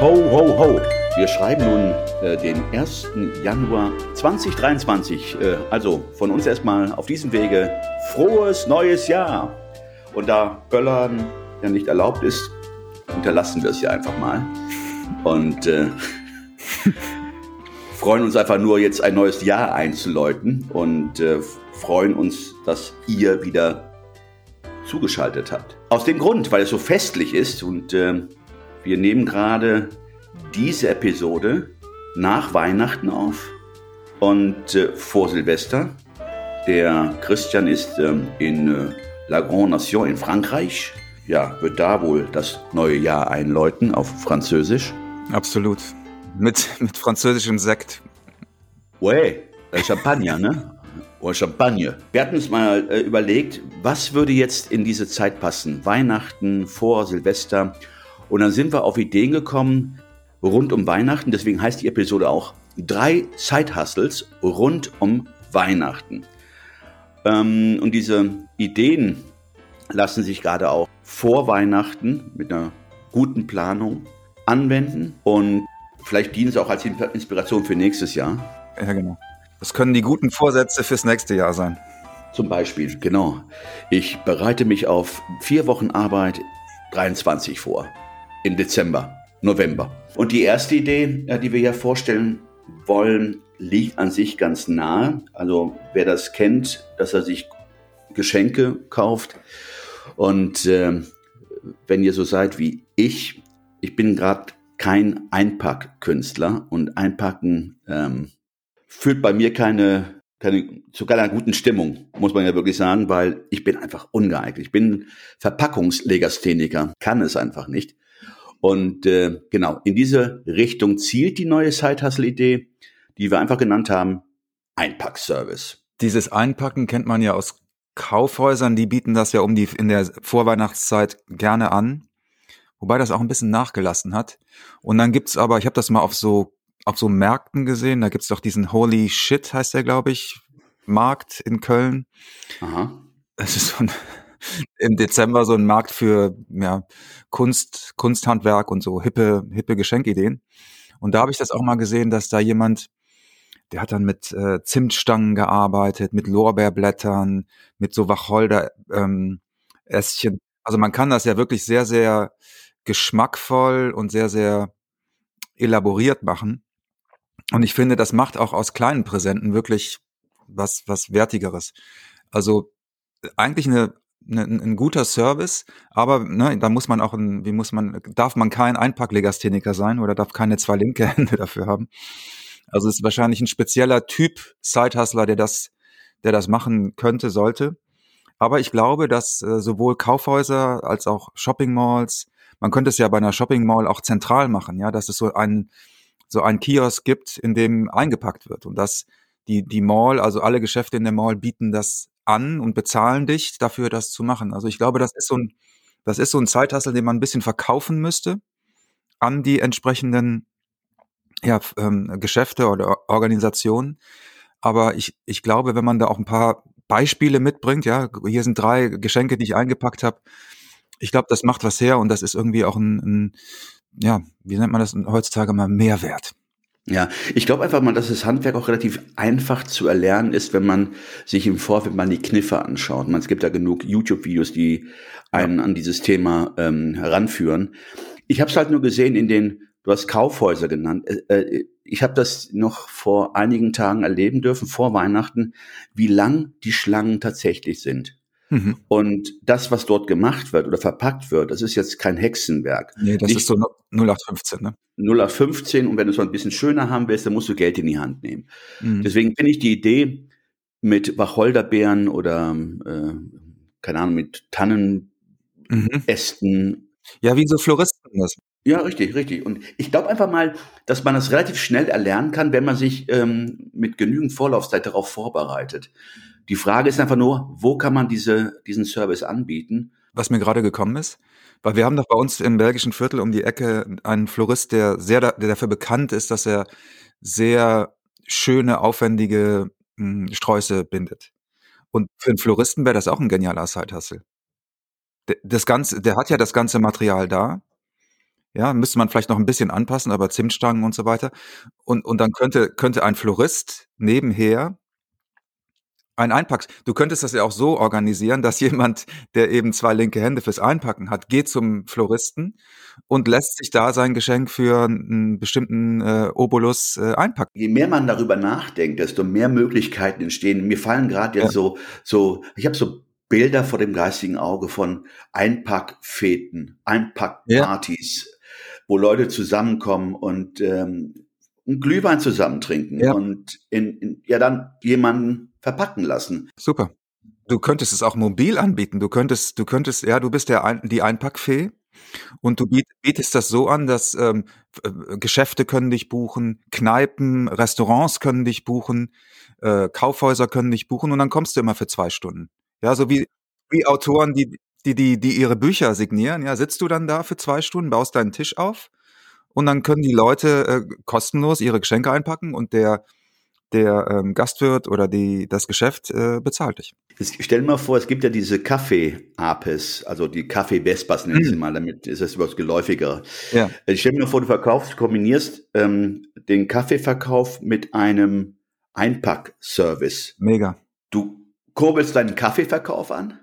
Ho, ho, ho. Wir schreiben nun äh, den 1. Januar 2023. Äh, also von uns erstmal auf diesem Wege frohes neues Jahr. Und da Böllern ja nicht erlaubt ist, unterlassen wir es ja einfach mal. Und äh, freuen uns einfach nur, jetzt ein neues Jahr einzuläuten und äh, freuen uns, dass ihr wieder zugeschaltet habt. Aus dem Grund, weil es so festlich ist und äh, wir nehmen gerade diese Episode nach Weihnachten auf und äh, vor Silvester. Der Christian ist ähm, in äh, La Grande Nation in Frankreich. Ja, wird da wohl das neue Jahr einläuten auf Französisch. Absolut. Mit, mit französischem Sekt. Ouais, äh, Champagner, ne? Oder Champagne. Wir hatten uns mal äh, überlegt, was würde jetzt in diese Zeit passen? Weihnachten, vor Silvester. Und dann sind wir auf Ideen gekommen rund um Weihnachten. Deswegen heißt die Episode auch drei Side-Hustles rund um Weihnachten. Ähm, und diese Ideen lassen sich gerade auch vor Weihnachten mit einer guten Planung anwenden und vielleicht dienen sie auch als Inspiration für nächstes Jahr. Ja, genau. Das können die guten Vorsätze fürs nächste Jahr sein. Zum Beispiel, genau. Ich bereite mich auf vier Wochen Arbeit 23 vor im Dezember, November. Und die erste Idee, die wir hier vorstellen wollen, liegt an sich ganz nahe. Also wer das kennt, dass er sich Geschenke kauft. Und äh, wenn ihr so seid wie ich, ich bin gerade kein Einpackkünstler und Einpacken ähm, führt bei mir keine, keine zu keiner guten Stimmung, muss man ja wirklich sagen, weil ich bin einfach ungeeignet. Ich bin Verpackungslegastheniker, kann es einfach nicht. Und äh, genau, in diese Richtung zielt die neue Side-Hustle-Idee, die wir einfach genannt haben, Einpackservice. Dieses Einpacken kennt man ja aus Kaufhäusern, die bieten das ja um die in der Vorweihnachtszeit gerne an, wobei das auch ein bisschen nachgelassen hat. Und dann gibt's aber, ich habe das mal auf so auf so Märkten gesehen, da gibt's doch diesen Holy Shit, heißt der, glaube ich, Markt in Köln. Aha. Das ist so ein im Dezember so ein Markt für ja, Kunst, Kunsthandwerk und so hippe, hippe Geschenkideen. Und da habe ich das auch mal gesehen, dass da jemand, der hat dann mit äh, Zimtstangen gearbeitet, mit Lorbeerblättern, mit so Wacholder ähm. Also man kann das ja wirklich sehr, sehr geschmackvoll und sehr, sehr elaboriert machen. Und ich finde, das macht auch aus kleinen Präsenten wirklich was, was Wertigeres. Also eigentlich eine ne, ein guter Service, aber ne, da muss man auch, ein, wie muss man, darf man kein Einpacklegastheniker sein oder darf keine zwei linke Hände dafür haben. Also es ist wahrscheinlich ein spezieller Typ Sidehustler, der das, der das machen könnte, sollte. Aber ich glaube, dass äh, sowohl Kaufhäuser als auch Shopping Malls, man könnte es ja bei einer Shopping Mall auch zentral machen, ja, dass es so ein so ein Kiosk gibt, in dem eingepackt wird und dass die die Mall, also alle Geschäfte in der Mall bieten das an und bezahlen dich dafür, das zu machen. Also ich glaube, das ist so ein, das ist so ein Zeithassel, den man ein bisschen verkaufen müsste an die entsprechenden ja, ähm, Geschäfte oder Organisationen. Aber ich, ich glaube, wenn man da auch ein paar Beispiele mitbringt, ja, hier sind drei Geschenke, die ich eingepackt habe. Ich glaube, das macht was her und das ist irgendwie auch ein, ein ja, wie nennt man das heutzutage mal, Mehrwert. Ja, ich glaube einfach mal, dass das Handwerk auch relativ einfach zu erlernen ist, wenn man sich im Vorfeld mal die Kniffe anschaut. Man, es gibt ja genug YouTube-Videos, die einen ja. an dieses Thema ähm, heranführen. Ich habe es halt nur gesehen in den, du hast Kaufhäuser genannt. Äh, äh, ich habe das noch vor einigen Tagen erleben dürfen, vor Weihnachten, wie lang die Schlangen tatsächlich sind. Mhm. Und das, was dort gemacht wird oder verpackt wird, das ist jetzt kein Hexenwerk. Nee, das Nicht ist so 0815, ne? 0815 und wenn du es mal ein bisschen schöner haben willst, dann musst du Geld in die Hand nehmen. Mhm. Deswegen finde ich die Idee mit Wacholderbeeren oder äh, keine Ahnung, mit Tannenästen. Mhm. Ja, wie so Floristen das. Ja, richtig, richtig. Und ich glaube einfach mal, dass man das relativ schnell erlernen kann, wenn man sich ähm, mit genügend Vorlaufzeit darauf vorbereitet. Die Frage ist einfach nur, wo kann man diese, diesen Service anbieten? Was mir gerade gekommen ist, weil wir haben doch bei uns im belgischen Viertel um die Ecke einen Florist, der sehr der dafür bekannt ist, dass er sehr schöne, aufwendige mh, hm, Sträuße bindet. Und für einen Floristen wäre das auch ein genialer Side-Hustle. Das Ganze, der hat ja das ganze Material da. Ja, müsste man vielleicht noch ein bisschen anpassen, aber Zimtstangen und so weiter. Und, und dann könnte, könnte ein Florist nebenher ein Einpacks. Du könntest das ja auch so organisieren, dass jemand, der eben zwei linke Hände fürs Einpacken hat, geht zum Floristen und lässt sich da sein Geschenk für einen bestimmten äh, Obolus äh, einpacken. Je mehr man darüber nachdenkt, desto mehr Möglichkeiten entstehen. Mir fallen gerade jetzt ja. so, so, ich habe so Bilder vor dem geistigen Auge von Einpackfeten, Einpackpartys, ja. wo Leute zusammenkommen und ähm, einen Glühwein zusammen trinken ja. und in, in, ja dann jemanden verpacken lassen. Super. Du könntest es auch mobil anbieten. Du könntest, du könntest, ja, du bist der Ein die Einpackfee und du bietest das so an, dass ähm, äh, Geschäfte können dich buchen, Kneipen, Restaurants können dich buchen, äh, Kaufhäuser können dich buchen und dann kommst du immer für zwei Stunden. Ja, so wie, wie Autoren, die, die, die, die ihre Bücher signieren, ja, sitzt du dann da für zwei Stunden, baust deinen Tisch auf und dann können die Leute äh, kostenlos ihre Geschenke einpacken und der der ähm, Gastwirt oder die, das Geschäft äh, bezahlt dich. Stell dir mal vor, es gibt ja diese Kaffee-Apes, also die Kaffee-Vespas nennen sie mhm. mal, damit ist es überhaupt geläufiger. Ja. Ich äh, stell mir vor, du verkaufst, kombinierst ähm, den Kaffeeverkauf mit einem Einpack-Service. Mega. Du kurbelst deinen Kaffeeverkauf an.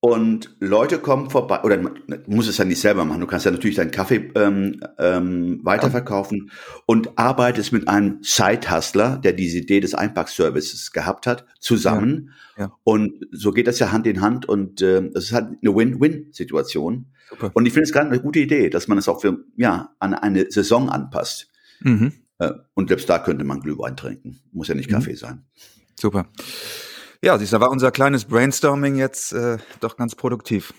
Und Leute kommen vorbei, oder du musst es ja nicht selber machen, du kannst ja natürlich deinen Kaffee ähm, ähm, weiterverkaufen und arbeitest mit einem Side-Hustler, der diese Idee des Einpackservices gehabt hat, zusammen. Ja. Ja. Und so geht das ja Hand in Hand und äh, es ist halt eine Win-Win-Situation. Und ich finde es gerade eine gute Idee, dass man es auch für, ja, an eine Saison anpasst. Mhm. Äh, und selbst da könnte man Glühwein trinken. Muss ja nicht mhm. Kaffee sein. Super. Ja, siehst da war unser kleines Brainstorming jetzt äh, doch ganz produktiv.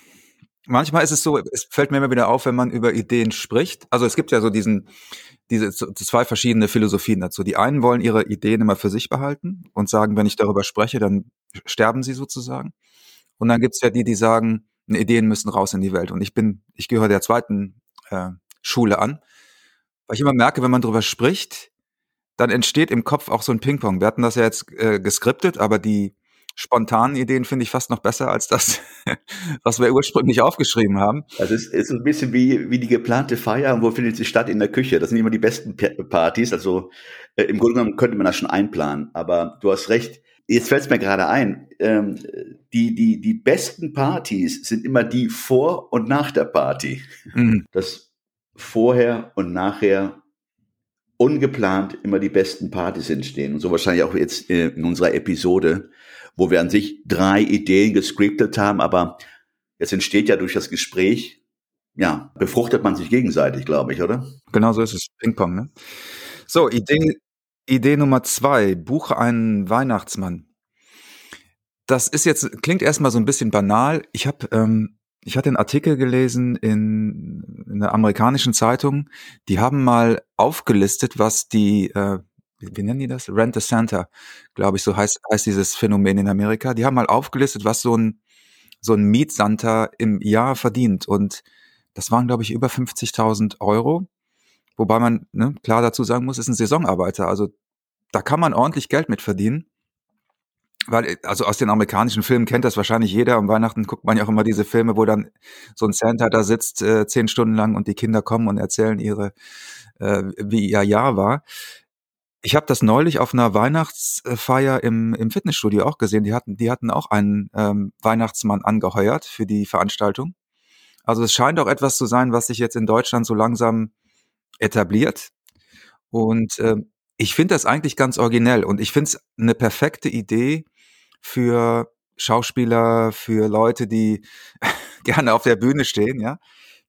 Manchmal ist es so, es fällt mir immer wieder auf, wenn man über Ideen spricht. Also es gibt ja so diesen, diese zwei verschiedene Philosophien dazu. Die einen wollen ihre Ideen immer für sich behalten und sagen, wenn ich darüber spreche, dann sterben sie sozusagen. Und dann gibt's ja die, die sagen, Ideen müssen raus in die Welt. Und ich bin, ich gehöre der zweiten äh, Schule an, weil ich immer merke, wenn man darüber spricht, dann entsteht im Kopf auch so ein Ping-Pong. Wir hatten das ja jetzt äh, geskriptet, aber die spontanen Ideen finde ich fast noch besser als das, was wir ursprünglich aufgeschrieben haben. Also es ist ein bisschen wie, wie die geplante Feier und wo findet sie statt in der Küche. Das sind immer die besten Partys. Also äh, im Grunde genommen könnte man das schon einplanen. Aber du hast recht. Jetzt fällt es mir gerade ein. Ähm, die, die, die besten Partys sind immer die vor und nach der Party. Mhm. Das vorher und nachher ungeplant immer die besten Partys entstehen. Und so wahrscheinlich auch jetzt äh, in unserer Episode wo wir an sich drei Ideen gescriptet haben, aber es entsteht ja durch das Gespräch, ja, befruchtet man sich gegenseitig, glaube ich, oder? Genau so ist es. Ping-Pong, ne? So, Idee, Idee Nummer zwei. Buche einen Weihnachtsmann. Das ist jetzt, klingt erstmal so ein bisschen banal. Ich habe, ähm, ich hatte einen Artikel gelesen in, in einer amerikanischen Zeitung. Die haben mal aufgelistet, was die äh, wie nennen die das? Rent a Santa, glaube ich, so heißt, heißt dieses Phänomen in Amerika. Die haben mal aufgelistet, was so ein, so ein Mietsanta im Jahr verdient. Und das waren, glaube ich, über 50.000 Euro. Wobei man ne, klar dazu sagen muss, ist ein Saisonarbeiter. Also da kann man ordentlich Geld mit verdienen. Weil, also aus den amerikanischen Filmen kennt das wahrscheinlich jeder. Am Weihnachten guckt man ja auch immer diese Filme, wo dann so ein Santa da sitzt, äh, zehn Stunden lang und die Kinder kommen und erzählen ihre, äh, wie ihr Jahr war. Ich habe das neulich auf einer Weihnachtsfeier im, im Fitnessstudio auch gesehen. Die hatten, die hatten auch einen ähm, Weihnachtsmann angeheuert für die Veranstaltung. Also es scheint auch etwas zu sein, was sich jetzt in Deutschland so langsam etabliert. Und äh, ich finde das eigentlich ganz originell und ich finde es eine perfekte Idee für Schauspieler, für Leute, die gerne auf der Bühne stehen, ja,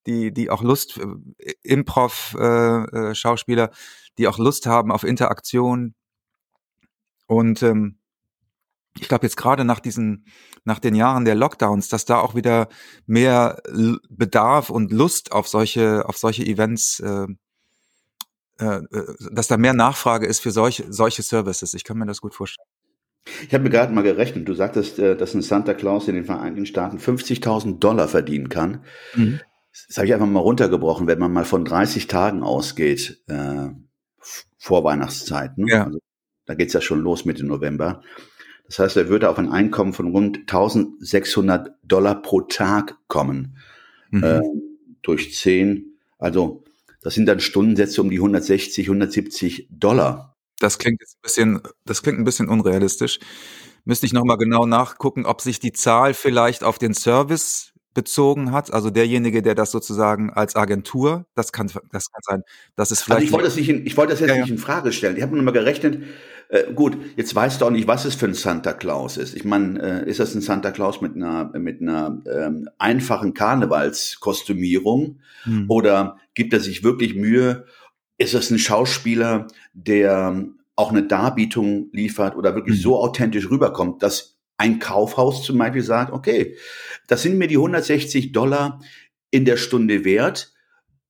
die, die auch Lust, äh, Improv-Schauspieler, äh, äh, die auch Lust haben auf Interaktion. Und ähm, ich glaube jetzt gerade nach diesen, nach den Jahren der Lockdowns, dass da auch wieder mehr Bedarf und Lust auf solche, auf solche Events, äh, äh, äh, dass da mehr Nachfrage ist für solche, solche Services. Ich kann mir das gut vorstellen. Ich habe mir gerade mal gerechnet, du sagtest, äh, dass ein Santa Claus in den Vereinigten Staaten 50.000 Dollar verdienen kann. Mhm. Das habe ich einfach mal runtergebrochen, wenn man mal von 30 Tagen ausgeht, äh, vor Weihnachtszeiten. Ja. Also, da geht's ja schon los Mitte November. Das heißt, er würde auf ein Einkommen von rund 1600 Dollar pro Tag kommen. Mhm. Äh, durch 10. Also das sind dann Stundensätze um die 160, 170 Dollar. Das klingt jetzt ein bisschen, das klingt ein bisschen unrealistisch. Müsste ich nochmal genau nachgucken, ob sich die Zahl vielleicht auf den Service bezogen hat, also derjenige, der das sozusagen als Agentur, das kann, das kann sein, das ist vielleicht. Also ich wollte das nicht, in, ich wollte das jetzt ja, nicht in Frage stellen. Ich habe nur mal gerechnet. Äh, gut, jetzt weißt du auch nicht, was es für ein Santa Claus ist. Ich meine, äh, ist das ein Santa Claus mit einer mit einer ähm, einfachen Karnevalskostümierung hm. oder gibt er sich wirklich Mühe? Ist das ein Schauspieler, der auch eine Darbietung liefert oder wirklich hm. so authentisch rüberkommt, dass ein Kaufhaus zum Beispiel sagt, okay, das sind mir die 160 Dollar in der Stunde wert,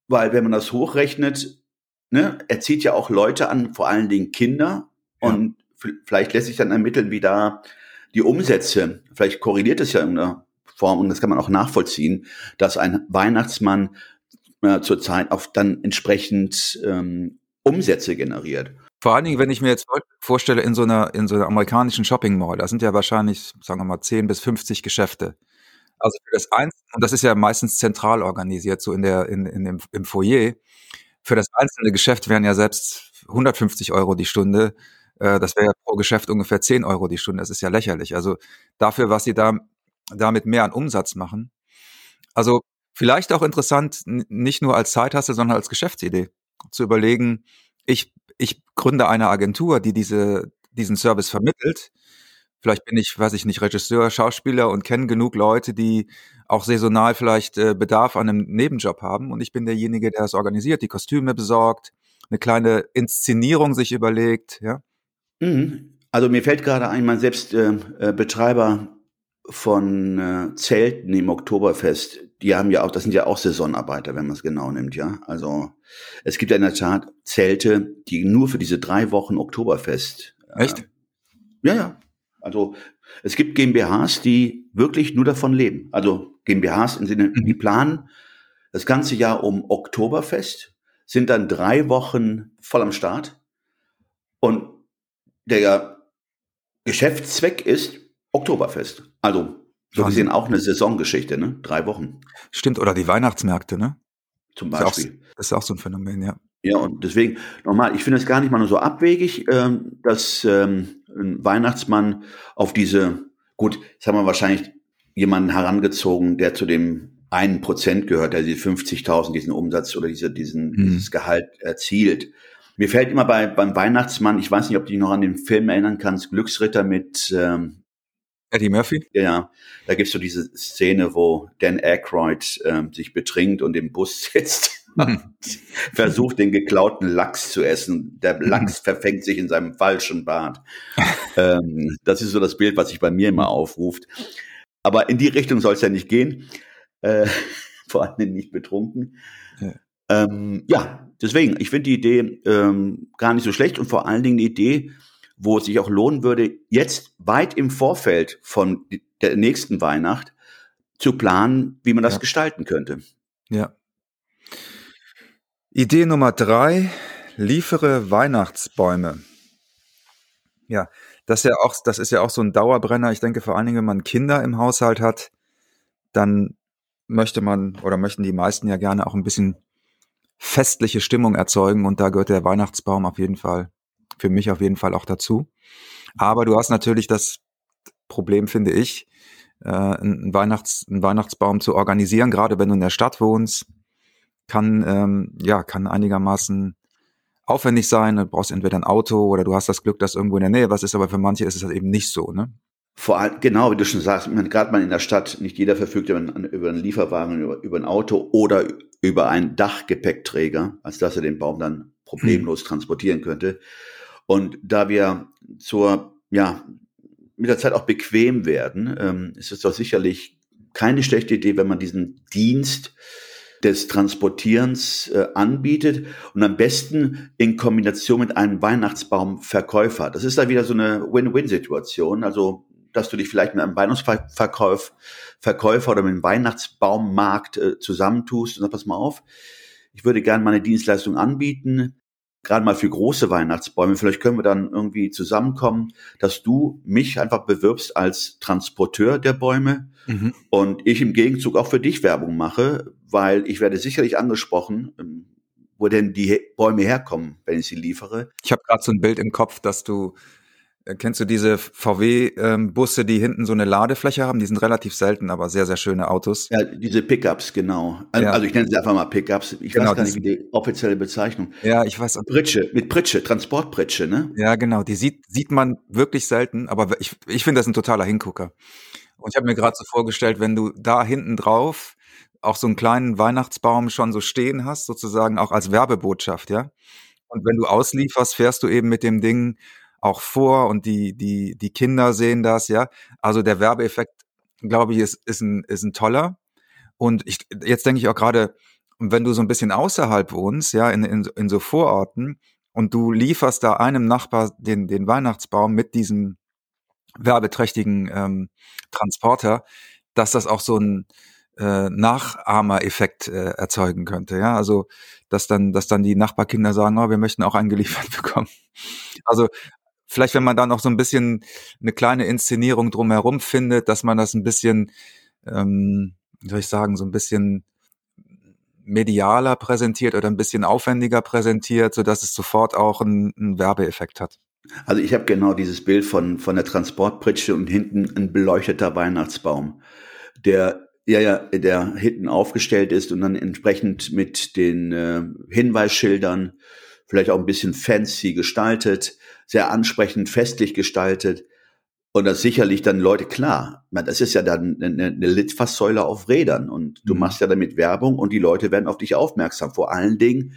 weil wenn man das hochrechnet, ne, er zieht ja auch Leute an, vor allen Dingen Kinder, ja. und vielleicht lässt sich dann ermitteln, wie da die Umsätze, vielleicht korreliert es ja in irgendeiner Form, und das kann man auch nachvollziehen, dass ein Weihnachtsmann äh, zurzeit auf dann entsprechend ähm, Umsätze generiert. Vor allen Dingen, wenn ich mir jetzt vorstelle, in so einer, in so einer amerikanischen Shopping Mall, da sind ja wahrscheinlich, sagen wir mal, 10 bis 50 Geschäfte. Also für das einzelne, und das ist ja meistens zentral organisiert, so in der, in, in dem, im Foyer. Für das einzelne Geschäft wären ja selbst 150 Euro die Stunde. Äh, das wäre ja pro Geschäft ungefähr 10 Euro die Stunde. Das ist ja lächerlich. Also dafür, was sie da, damit mehr an Umsatz machen. Also vielleicht auch interessant, nicht nur als Zeithasse, sondern als Geschäftsidee zu überlegen, ich ich gründe eine Agentur, die diese, diesen Service vermittelt. Vielleicht bin ich, weiß ich nicht, Regisseur, Schauspieler und kenne genug Leute, die auch saisonal vielleicht äh, Bedarf an einem Nebenjob haben. Und ich bin derjenige, der das organisiert, die Kostüme besorgt, eine kleine Inszenierung sich überlegt, ja. Mhm. Also mir fällt gerade ein, mein selbst äh, äh, Betreiber von äh, Zelten im Oktoberfest, die haben ja auch, das sind ja auch Saisonarbeiter, wenn man es genau nimmt, ja. Also es gibt ja in der Tat Zelte, die nur für diese drei Wochen Oktoberfest. Äh, Echt? Ja, ja. Also es gibt GmbHs, die wirklich nur davon leben. Also GmbHs im Sinne, mhm. die planen das ganze Jahr um Oktoberfest, sind dann drei Wochen voll am Start und der Geschäftszweck ist Oktoberfest. Also so gesehen auch eine Saisongeschichte, ne? Drei Wochen. Stimmt, oder die Weihnachtsmärkte, ne? Zum Beispiel. Das ist auch, ist auch so ein Phänomen, ja. Ja, und deswegen, nochmal, ich finde es gar nicht mal nur so abwegig, ähm, dass ähm, ein Weihnachtsmann auf diese, gut, jetzt haben wir wahrscheinlich jemanden herangezogen, der zu dem einen Prozent gehört, der diese 50.000, diesen Umsatz oder diese, diesen, mhm. dieses Gehalt erzielt. Mir fällt immer bei, beim Weihnachtsmann, ich weiß nicht, ob du dich noch an den Film erinnern kannst, Glücksritter mit ähm, Eddie Murphy? Ja, da gibt's so diese Szene, wo Dan Aykroyd ähm, sich betrinkt und im Bus sitzt und versucht, den geklauten Lachs zu essen. Der Lachs verfängt sich in seinem falschen Bart. ähm, das ist so das Bild, was sich bei mir immer aufruft. Aber in die Richtung soll es ja nicht gehen. Äh, vor allem nicht betrunken. Ja. Ähm, ja, deswegen, ich finde die Idee ähm, gar nicht so schlecht und vor allen Dingen die Idee, wo es sich auch lohnen würde, jetzt weit im Vorfeld von der nächsten Weihnacht zu planen, wie man das ja. gestalten könnte. Ja. Idee Nummer drei, liefere Weihnachtsbäume. Ja, das ist ja auch, das ist ja auch so ein Dauerbrenner. Ich denke, vor allen Dingen, wenn man Kinder im Haushalt hat, dann möchte man oder möchten die meisten ja gerne auch ein bisschen festliche Stimmung erzeugen und da gehört der Weihnachtsbaum auf jeden Fall für mich auf jeden Fall auch dazu. Aber du hast natürlich das Problem, finde ich, äh, einen, Weihnachts-, einen Weihnachtsbaum zu organisieren, gerade wenn du in der Stadt wohnst, kann, ähm, ja, kann einigermaßen aufwendig sein. Du brauchst entweder ein Auto oder du hast das Glück, dass irgendwo in der Nähe was ist, aber für manche ist es halt eben nicht so, ne? Vor allem, genau, wie du schon sagst, gerade mal in der Stadt, nicht jeder verfügt über einen, über einen Lieferwagen, über, über ein Auto oder über einen Dachgepäckträger, als dass er den Baum dann problemlos transportieren könnte. Und da wir zur, ja, mit der Zeit auch bequem werden, ähm, ist es doch sicherlich keine schlechte Idee, wenn man diesen Dienst des Transportierens äh, anbietet und am besten in Kombination mit einem Weihnachtsbaumverkäufer. Das ist da wieder so eine Win-Win-Situation. Also, dass du dich vielleicht mit einem Weihnachtsverkauf, Verkäufer oder mit einem Weihnachtsbaummarkt äh, zusammentust und sagst, pass mal auf, ich würde gerne meine Dienstleistung anbieten gerade mal für große Weihnachtsbäume, vielleicht können wir dann irgendwie zusammenkommen, dass du mich einfach bewirbst als Transporteur der Bäume mhm. und ich im Gegenzug auch für dich Werbung mache, weil ich werde sicherlich angesprochen, ähm, wo denn die Bäume herkommen, wenn ich sie liefere. Ich habe gerade so ein Bild im Kopf, dass du Kennst du diese VW-Busse, ähm, die hinten so eine Ladefläche haben? Die sind relativ selten, aber sehr, sehr schöne Autos. Ja, diese Pickups, genau. Also, ja. also ich nenne sie einfach mal Pickups. Ich genau, weiß gar nicht, wie die offizielle Bezeichnung. Ja, ich weiß. Pritsche, mit Pritsche, Transportpritsche, ne? Ja, genau. Die sieht, sieht man wirklich selten, aber ich, ich finde das ein totaler Hingucker. Und ich habe mir gerade so vorgestellt, wenn du da hinten drauf auch so einen kleinen Weihnachtsbaum schon so stehen hast, sozusagen auch als Werbebotschaft, ja. Und wenn du auslieferst, fährst du eben mit dem Ding auch vor und die, die, die Kinder sehen das, ja. Also der Werbeeffekt, glaube ich, ist, ist, ein, ist ein toller. Und ich, jetzt denke ich auch gerade, wenn du so ein bisschen außerhalb wohnst, ja, in, in, in so Vororten, und du lieferst da einem Nachbar den, den Weihnachtsbaum mit diesem werbeträchtigen ähm, Transporter, dass das auch so ein äh, Nachahmereffekt äh, erzeugen könnte. Ja, also dass dann, dass dann die Nachbarkinder sagen, oh, wir möchten auch einen geliefert bekommen. Also vielleicht, wenn man da noch so ein bisschen eine kleine Inszenierung drumherum findet, dass man das ein bisschen, ähm, wie soll ich sagen, so ein bisschen medialer präsentiert oder ein bisschen aufwendiger präsentiert, so dass es sofort auch einen, einen Werbeeffekt hat. Also ich habe genau dieses Bild von, von der Transportpritsche und hinten ein beleuchteter Weihnachtsbaum, der ja, ja, der hinten aufgestellt ist und dann entsprechend mit den äh, Hinweisschildern vielleicht auch ein bisschen fancy gestaltet, sehr ansprechend, festlich gestaltet. Und das sicherlich dann Leute klar. Das ist ja dann eine, eine Litfaßsäule auf Rädern und du mhm. machst ja damit Werbung und die Leute werden auf dich aufmerksam. Vor allen Dingen,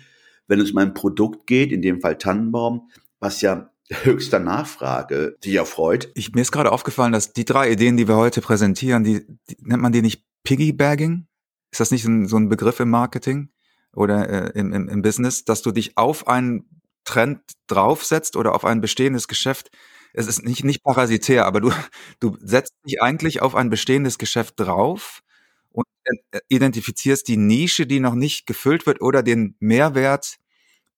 wenn es um ein Produkt geht, in dem Fall Tannenbaum, was ja höchster Nachfrage sich erfreut. Ich, mir ist gerade aufgefallen, dass die drei Ideen, die wir heute präsentieren, die, die nennt man die nicht Piggybagging? Ist das nicht ein, so ein Begriff im Marketing oder äh, im, im, im Business, dass du dich auf einen Trend draufsetzt oder auf ein bestehendes Geschäft? Es ist nicht, nicht parasitär, aber du, du setzt dich eigentlich auf ein bestehendes Geschäft drauf und äh, identifizierst die Nische, die noch nicht gefüllt wird oder den Mehrwert,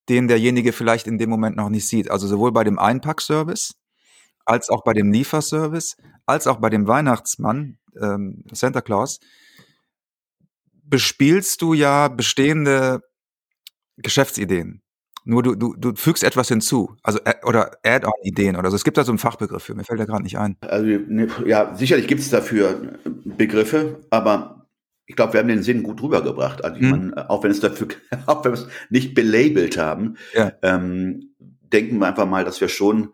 den derjenige vielleicht in dem Moment noch nicht sieht. Also sowohl bei dem Einpackservice als auch bei dem Lieferservice, als auch bei dem Weihnachtsmann, ähm, Santa Claus, bespielst du ja bestehende Geschäftsideen. Nur du, du, du fügst etwas hinzu, also äh, oder Add-on-Ideen oder so. Es gibt da so einen Fachbegriff für, mir fällt der gerade nicht ein. Also ne, ja, sicherlich gibt es dafür Begriffe, aber ich glaube, wir haben den Sinn gut rübergebracht. Also hm. man, auch wenn es dafür, auch wenn wir es nicht belabelt haben, ja. ähm, denken wir einfach mal, dass wir schon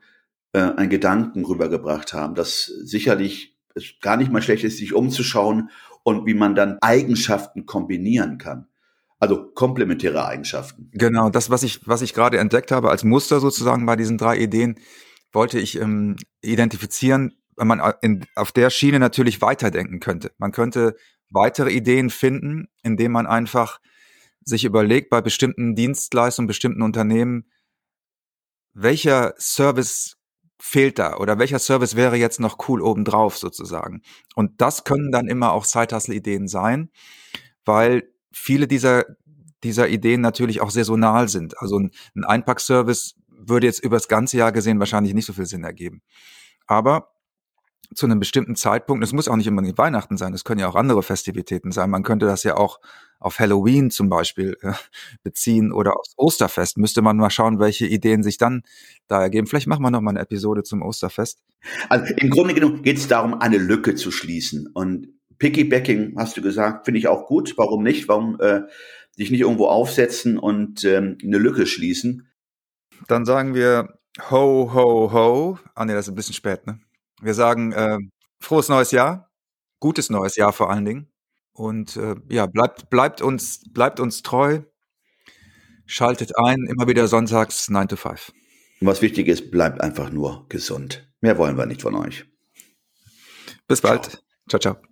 äh, einen Gedanken rübergebracht haben, dass sicherlich es gar nicht mal schlecht ist, sich umzuschauen und wie man dann Eigenschaften kombinieren kann. Also komplementäre Eigenschaften. Genau, das, was ich, was ich gerade entdeckt habe als Muster sozusagen bei diesen drei Ideen, wollte ich ähm, identifizieren, wenn man in, auf der Schiene natürlich weiterdenken könnte. Man könnte weitere Ideen finden, indem man einfach sich überlegt, bei bestimmten Dienstleistungen, bestimmten Unternehmen, welcher Service fehlt da oder welcher Service wäre jetzt noch cool obendrauf sozusagen. Und das können dann immer auch Side-Hustle-Ideen sein, weil viele dieser, dieser Ideen natürlich auch saisonal sind. Also ein, ein Einpackservice würde jetzt über das ganze Jahr gesehen wahrscheinlich nicht so viel Sinn ergeben. Aber zu einem bestimmten Zeitpunkt, es muss auch nicht immer Weihnachten sein, es können ja auch andere Festivitäten sein. Man könnte das ja auch auf Halloween zum Beispiel äh, beziehen oder aufs Osterfest. Müsste man mal schauen, welche Ideen sich dann da ergeben. Vielleicht machen wir noch mal eine Episode zum Osterfest. Also im Grunde genommen geht es darum, eine Lücke zu schließen. Und Piggybacking, hast du gesagt, finde ich auch gut. Warum nicht? Warum äh, sich nicht irgendwo aufsetzen und ähm, eine Lücke schließen? Dann sagen wir ho, ho, ho. Ah nee, das ist ein bisschen spät, ne? Wir sagen äh, frohes neues Jahr, gutes neues Jahr vor allen Dingen. Und äh, ja, bleibt, bleibt, uns, bleibt uns treu. Schaltet ein, immer wieder sonntags 9 to 5. Und was wichtig ist, bleibt einfach nur gesund. Mehr wollen wir nicht von euch. Bis bald. ciao. ciao.